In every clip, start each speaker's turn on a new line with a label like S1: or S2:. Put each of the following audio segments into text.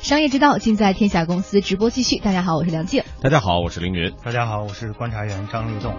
S1: 商业之道尽在天下公司，直播继续。大家好，我是梁静。
S2: 大家好，我是凌云。
S3: 大家好，我是观察员张立栋。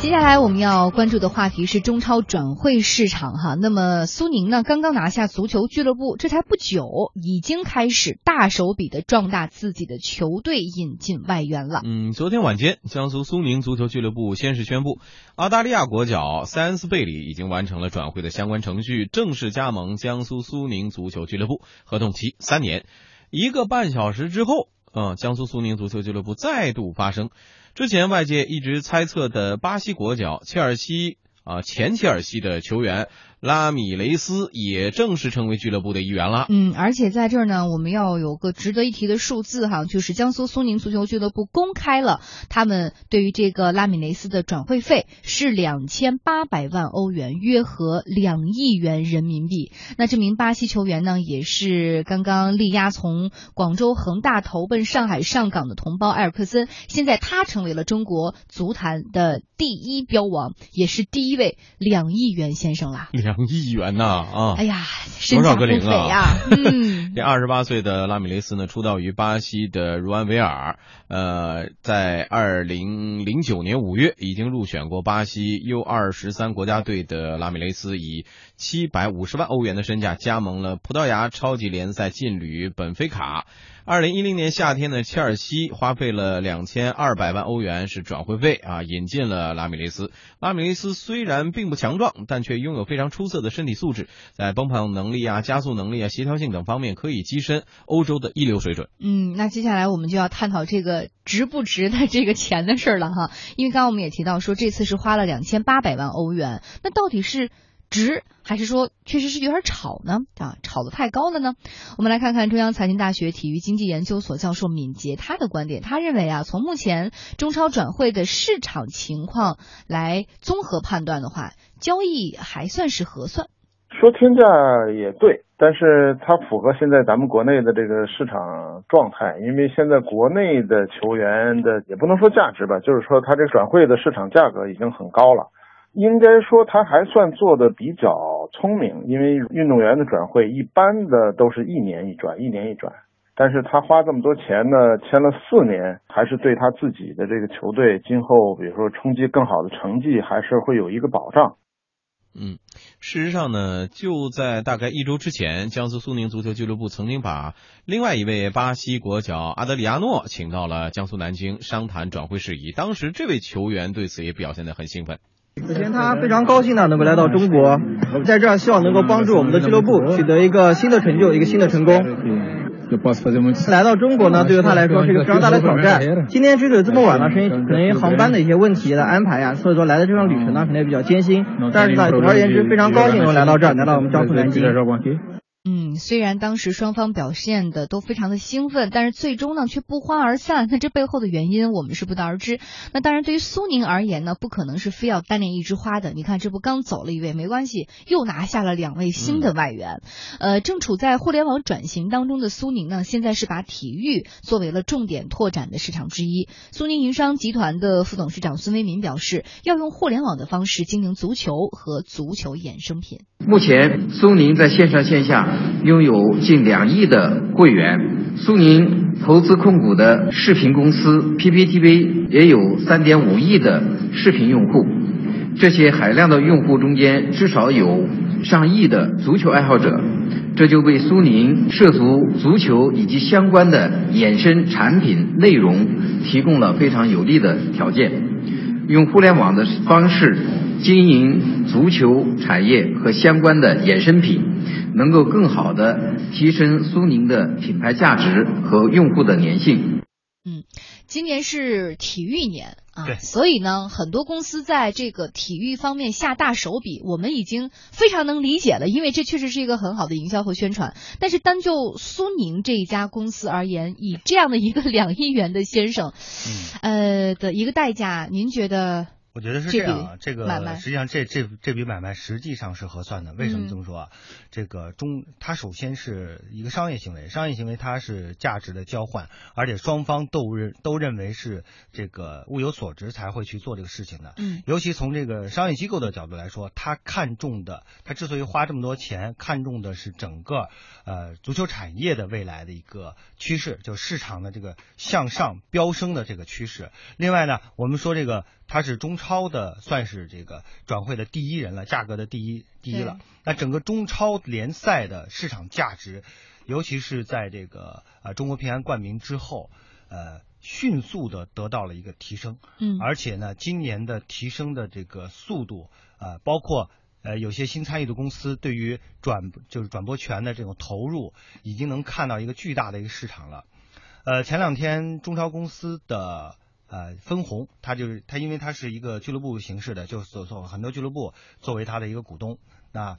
S1: 接下来我们要关注的话题是中超转会市场哈。那么苏宁呢，刚刚拿下足球俱乐部，这才不久，已经开始大手笔的壮大自己的球队，引进外援了。
S2: 嗯，昨天晚间，江苏苏宁足球俱乐部先是宣布，澳大利亚国脚塞恩斯贝里已经完成了转会的相关程序，正式加盟江苏苏宁足球俱乐部，合同期三年。一个半小时之后，嗯，江苏苏宁足球俱乐部再度发声。之前外界一直猜测的巴西国脚切尔西啊前切尔西的球员。拉米雷斯也正式成为俱乐部的一员了。
S1: 嗯，而且在这儿呢，我们要有个值得一提的数字哈，就是江苏苏宁足球俱乐部公开了他们对于这个拉米雷斯的转会费是两千八百万欧元，约合两亿元人民币。那这名巴西球员呢，也是刚刚力压从广州恒大投奔上海上港的同胞埃尔克森，现在他成为了中国足坛的第一标王，也是第一位两亿元先生啦。
S2: 两亿元呐啊！
S1: 哎呀，多
S2: 少个零
S1: 啊？嗯，
S2: 这二十八岁的拉米雷斯呢，出道于巴西的茹安维尔。呃，在二零零九年五月，已经入选过巴西 U 二十三国家队的拉米雷斯，以七百五十万欧元的身价加盟了葡萄牙超级联赛劲旅本菲卡。二零一零年夏天呢，切尔西花费了两千二百万欧元是转会费啊，引进了拉米雷斯。拉米雷斯虽然并不强壮，但却拥有非常出色的身体素质，在奔跑能力啊、加速能力啊、协调性等方面可以跻身欧洲的一流水准。
S1: 嗯，那接下来我们就要探讨这个值不值的这个钱的事儿了哈，因为刚刚我们也提到说这次是花了两千八百万欧元，那到底是？值还是说确实是有点炒呢？啊，炒得太高了呢？我们来看看中央财经大学体育经济研究所教授敏捷他的观点。他认为啊，从目前中超转会的市场情况来综合判断的话，交易还算是合算。
S4: 说天价也对，但是它符合现在咱们国内的这个市场状态，因为现在国内的球员的也不能说价值吧，就是说他这转会的市场价格已经很高了。应该说他还算做的比较聪明，因为运动员的转会一般的都是一年一转，一年一转。但是他花这么多钱呢，签了四年，还是对他自己的这个球队今后，比如说冲击更好的成绩，还是会有一个保障。
S2: 嗯，事实上呢，就在大概一周之前，江苏苏宁足球俱乐部曾经把另外一位巴西国脚阿德里亚诺请到了江苏南京商谈转会事宜。当时这位球员对此也表现得很兴奋。
S5: 首先，他非常高兴呢，能够来到中国，在这儿希望能够帮助我们的俱乐部取得一个新的成就，一个新的成功。来到中国呢，对于他来说是一个非常大的挑战。今天之所以这么晚呢，是因为可能航班的一些问题的安排呀，所以说来的这趟旅程呢，可能也比较艰辛。但是呢，总而言之，非常高兴能来到这儿，来到我们江苏南京。
S1: 嗯，虽然当时双方表现的都非常的兴奋，但是最终呢却不欢而散。那这背后的原因我们是不得而知。那当然，对于苏宁而言呢，不可能是非要单恋一枝花的。你看，这不刚走了一位，没关系，又拿下了两位新的外援。呃，正处在互联网转型当中的苏宁呢，现在是把体育作为了重点拓展的市场之一。苏宁云商集团的副董事长孙为民表示，要用互联网的方式经营足球和足球衍生品。
S6: 目前，苏宁在线上线下。拥有近两亿的会员，苏宁投资控股的视频公司 PPTV 也有三点五亿的视频用户。这些海量的用户中间，至少有上亿的足球爱好者，这就为苏宁涉足足球以及相关的衍生产品内容提供了非常有利的条件。用互联网的方式经营足球产业和相关的衍生品。能够更好的提升苏宁的品牌价值和用户的粘性。
S1: 嗯，今年是体育年啊，所以呢，很多公司在这个体育方面下大手笔，我们已经非常能理解了，因为这确实是一个很好的营销和宣传。但是单就苏宁这一家公司而言，以这样的一个两亿元的先生，呃的一个代价，您觉得？
S3: 我觉得是这样啊，这个实际上这这这笔买卖实际上是合算的。为什么这么说啊？这个中，它首先是一个商业行为，商业行为它是价值的交换，而且双方都认都认为是这个物有所值才会去做这个事情的。
S1: 嗯，
S3: 尤其从这个商业机构的角度来说，他看中的，他之所以花这么多钱，看中的是整个呃足球产业的未来的一个趋势，就市场的这个向上飙升的这个趋势。另外呢，我们说这个。它是中超的，算是这个转会的第一人了，价格的第一第一了。那整个中超联赛的市场价值，尤其是在这个呃中国平安冠名之后，呃，迅速的得到了一个提升。
S1: 嗯，
S3: 而且呢，今年的提升的这个速度，呃，包括呃有些新参与的公司对于转就是转播权的这种投入，已经能看到一个巨大的一个市场了。呃，前两天中超公司的。呃，分红，它就是它，因为它是一个俱乐部形式的，就所做很多俱乐部作为它的一个股东。那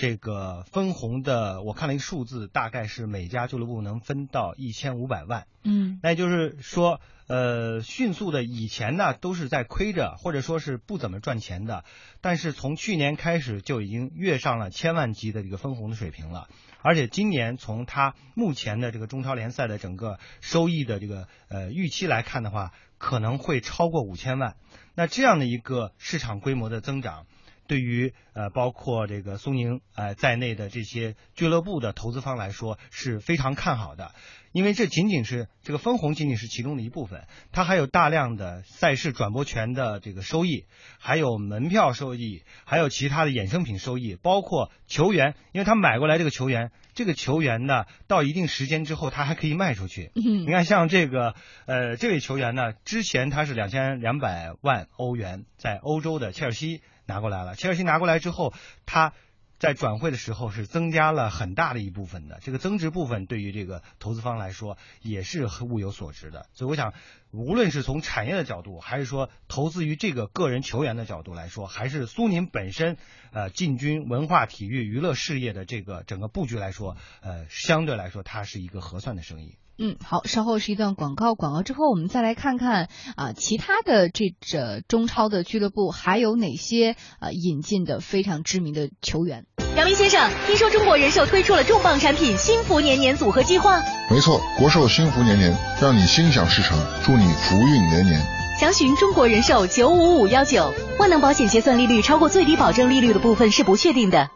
S3: 这个分红的，我看了一个数字，大概是每家俱乐部能分到一千五百万。
S1: 嗯，
S3: 那也就是说，呃，迅速的，以前呢都是在亏着，或者说是不怎么赚钱的，但是从去年开始就已经跃上了千万级的这个分红的水平了。而且今年从它目前的这个中超联赛的整个收益的这个呃预期来看的话，可能会超过五千万，那这样的一个市场规模的增长，对于呃包括这个苏宁呃在内的这些俱乐部的投资方来说是非常看好的。因为这仅仅是这个分红，仅仅是其中的一部分，它还有大量的赛事转播权的这个收益，还有门票收益，还有其他的衍生品收益，包括球员，因为他买过来这个球员，这个球员呢，到一定时间之后，他还可以卖出去。你看，像这个呃这位球员呢，之前他是两千两百万欧元在欧洲的切尔西拿过来了，切尔西拿过来之后，他。在转会的时候是增加了很大的一部分的，这个增值部分对于这个投资方来说也是物有所值的。所以我想，无论是从产业的角度，还是说投资于这个个人球员的角度来说，还是苏宁本身呃进军文化体育娱乐事业的这个整个布局来说，呃相对来说它是一个合算的生意。
S1: 嗯，好，稍后是一段广告，广告之后我们再来看看啊，其他的这这中超的俱乐部还有哪些啊引进的非常知名的球员。
S7: 杨明先生，听说中国人寿推出了重磅产品幸福年年组合计划？
S8: 没错，国寿幸福年年，让你心想事成，祝你福运年年。
S7: 详询中国人寿九五五幺九。万能保险结算利率超过最低保证利率的部分是不确定的。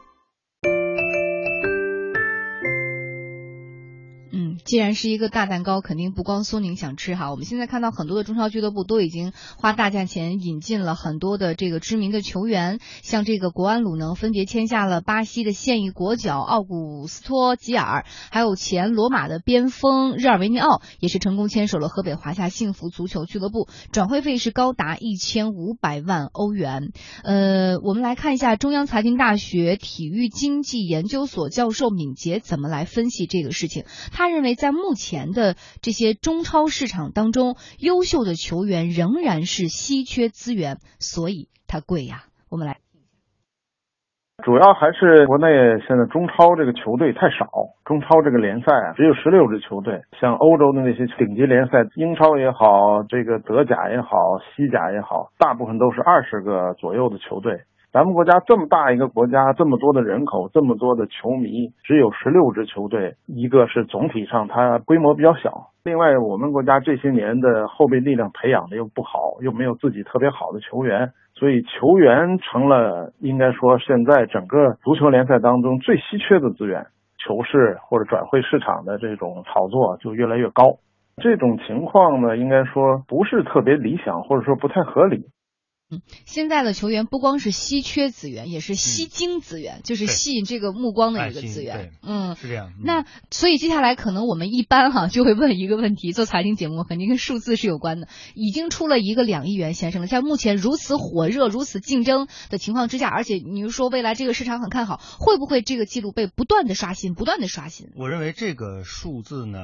S1: 既然是一个大蛋糕，肯定不光苏宁想吃哈。我们现在看到很多的中超俱乐部都已经花大价钱引进了很多的这个知名的球员，像这个国安鲁能分别签下了巴西的现役国脚奥古斯托吉尔，还有前罗马的边锋日尔维尼奥，也是成功牵手了河北华夏幸福足球俱乐部，转会费是高达一千五百万欧元。呃，我们来看一下中央财经大学体育经济研究所教授敏捷怎么来分析这个事情。他认为。在目前的这些中超市场当中，优秀的球员仍然是稀缺资源，所以它贵呀。我们来
S4: 主要还是国内现在中超这个球队太少，中超这个联赛啊只有十六支球队，像欧洲的那些顶级联赛，英超也好，这个德甲也好，西甲也好，大部分都是二十个左右的球队。咱们国家这么大一个国家，这么多的人口，这么多的球迷，只有十六支球队。一个是总体上它规模比较小，另外我们国家这些年的后备力量培养的又不好，又没有自己特别好的球员，所以球员成了应该说现在整个足球联赛当中最稀缺的资源。球市或者转会市场的这种炒作就越来越高，这种情况呢，应该说不是特别理想，或者说不太合理。
S1: 嗯，现在的球员不光是稀缺资源，也是吸睛资源，就是吸引这个目光的一个资源。
S3: 嗯，是这样。
S1: 那所以接下来可能我们一般哈就会问一个问题：做财经节目肯定跟数字是有关的。已经出了一个两亿元先生了，在目前如此火热、如此竞争的情况之下，而且你又说未来这个市场很看好，会不会这个记录被不断的刷新、不断的刷新？
S3: 我认为这个数字呢。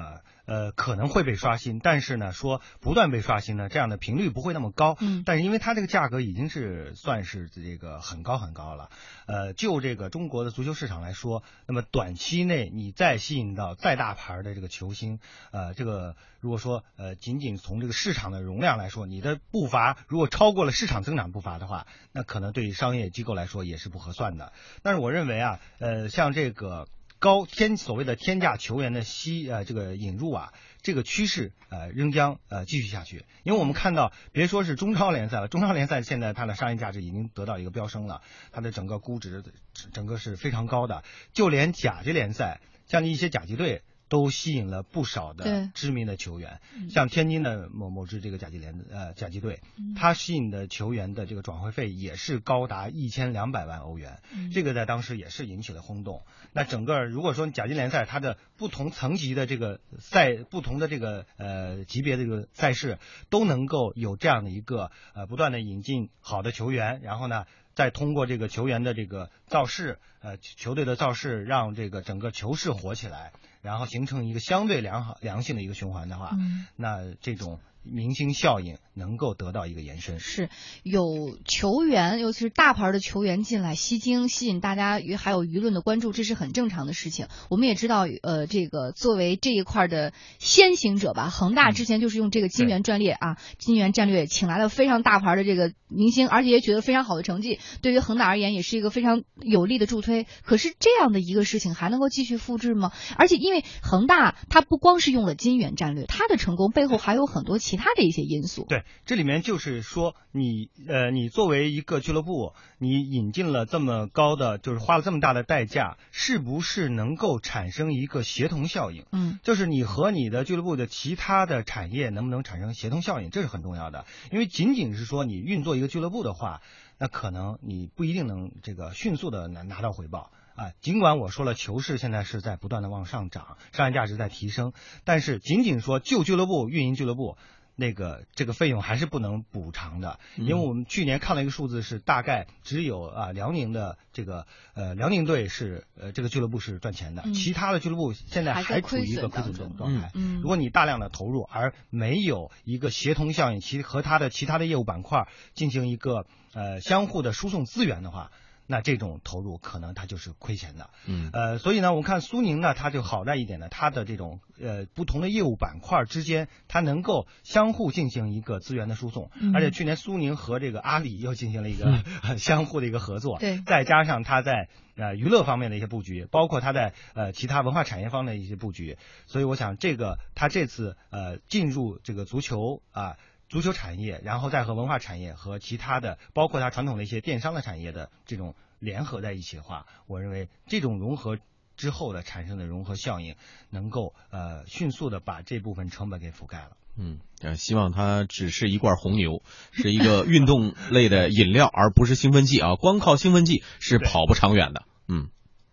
S3: 呃，可能会被刷新，但是呢，说不断被刷新呢，这样的频率不会那么高。
S1: 嗯，
S3: 但是因为它这个价格已经是算是这个很高很高了。呃，就这个中国的足球市场来说，那么短期内你再吸引到再大牌的这个球星，呃，这个如果说呃仅仅从这个市场的容量来说，你的步伐如果超过了市场增长步伐的话，那可能对于商业机构来说也是不合算的。但是我认为啊，呃，像这个。高天所谓的天价球员的吸呃这个引入啊，这个趋势呃仍将呃继续下去，因为我们看到，别说是中超联赛了，中超联赛现在它的商业价值已经得到一个飙升了，它的整个估值整个是非常高的，就连甲级联赛，像一些甲级队。都吸引了不少的知名的球员，像天津的某某支这个甲级联呃甲级队，他吸引的球员的这个转会费也是高达一千两百万欧元，这个在当时也是引起了轰动。那整个如果说甲级联赛它的不同层级的这个赛不同的这个呃级别的这个赛事都能够有这样的一个呃不断的引进好的球员，然后呢。再通过这个球员的这个造势，呃，球队的造势，让这个整个球市火起来，然后形成一个相对良好、良性的一个循环的话，那这种。明星效应能够得到一个延伸，
S1: 是有球员，尤其是大牌的球员进来吸睛，吸引大家与还有舆论的关注，这是很正常的事情。我们也知道，呃，这个作为这一块的先行者吧，恒大之前就是用这个金元战略啊，金元战略请来了非常大牌的这个明星，而且也取得非常好的成绩，对于恒大而言也是一个非常有力的助推。可是这样的一个事情还能够继续复制吗？而且因为恒大它不光是用了金元战略，它的成功背后还有很多。其他的一些因素，
S3: 对，这里面就是说，你呃，你作为一个俱乐部，你引进了这么高的，就是花了这么大的代价，是不是能够产生一个协同效应？
S1: 嗯，
S3: 就是你和你的俱乐部的其他的产业能不能产生协同效应，这是很重要的。因为仅仅是说你运作一个俱乐部的话，那可能你不一定能这个迅速的拿拿到回报。啊，尽管我说了，球市现在是在不断的往上涨，商业价值在提升，但是仅仅说旧俱乐部运营俱乐部。那个这个费用还是不能补偿的，因为我们去年看了一个数字，是大概只有啊辽宁的这个呃辽宁队是呃这个俱乐部是赚钱的，其他的俱乐部现在还处于一个亏损状状态。如果你大量的投入而没有一个协同效应，其和它的其他的业务板块进行一个呃相互的输送资源的话。那这种投入可能它就是亏钱的，
S2: 嗯，
S3: 呃，所以呢，我们看苏宁呢，它就好在一点呢，它的这种呃不同的业务板块之间，它能够相互进行一个资源的输送，而且去年苏宁和这个阿里又进行了一个 相互的一个合作，
S1: 对，
S3: 再加上它在呃娱乐方面的一些布局，包括它在呃其他文化产业方面的一些布局，所以我想这个它这次呃进入这个足球啊。足球产业，然后再和文化产业和其他的，包括它传统的一些电商的产业的这种联合在一起的话，我认为这种融合之后的产生的融合效应，能够呃迅速的把这部分成本给覆盖了。
S2: 嗯，呃，希望它只是一罐红牛，是一个运动类的饮料，而不是兴奋剂啊！光靠兴奋剂是跑不长远的。嗯。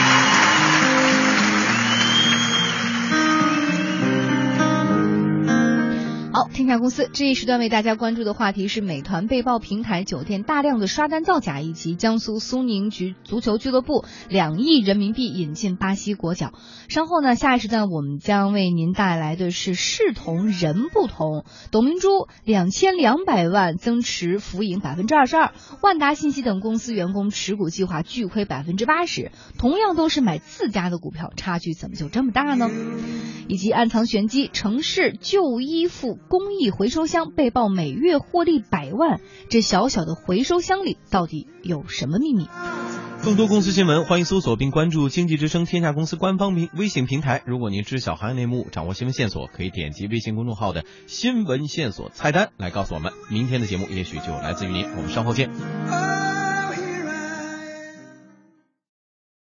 S1: 天下公司这一时段为大家关注的话题是美团被曝平台酒店大量的刷单造假，以及江苏苏宁局足球俱乐部两亿人民币引进巴西国脚。稍后呢，下一时段我们将为您带来的是事同人不同，董明珠两千两百万增持浮盈百分之二十二，万达信息等公司员工持股计划巨亏百分之八十。同样都是买自家的股票，差距怎么就这么大呢？以及暗藏玄机，城市旧衣服。公益回收箱被曝每月获利百万，这小小的回收箱里到底有什么秘密？
S2: 更多公司新闻，欢迎搜索并关注经济之声天下公司官方微微信平台。如果您知晓行业内幕，掌握新闻线索，可以点击微信公众号的新闻线索菜单来告诉我们。明天的节目也许就来自于您，我们稍后见。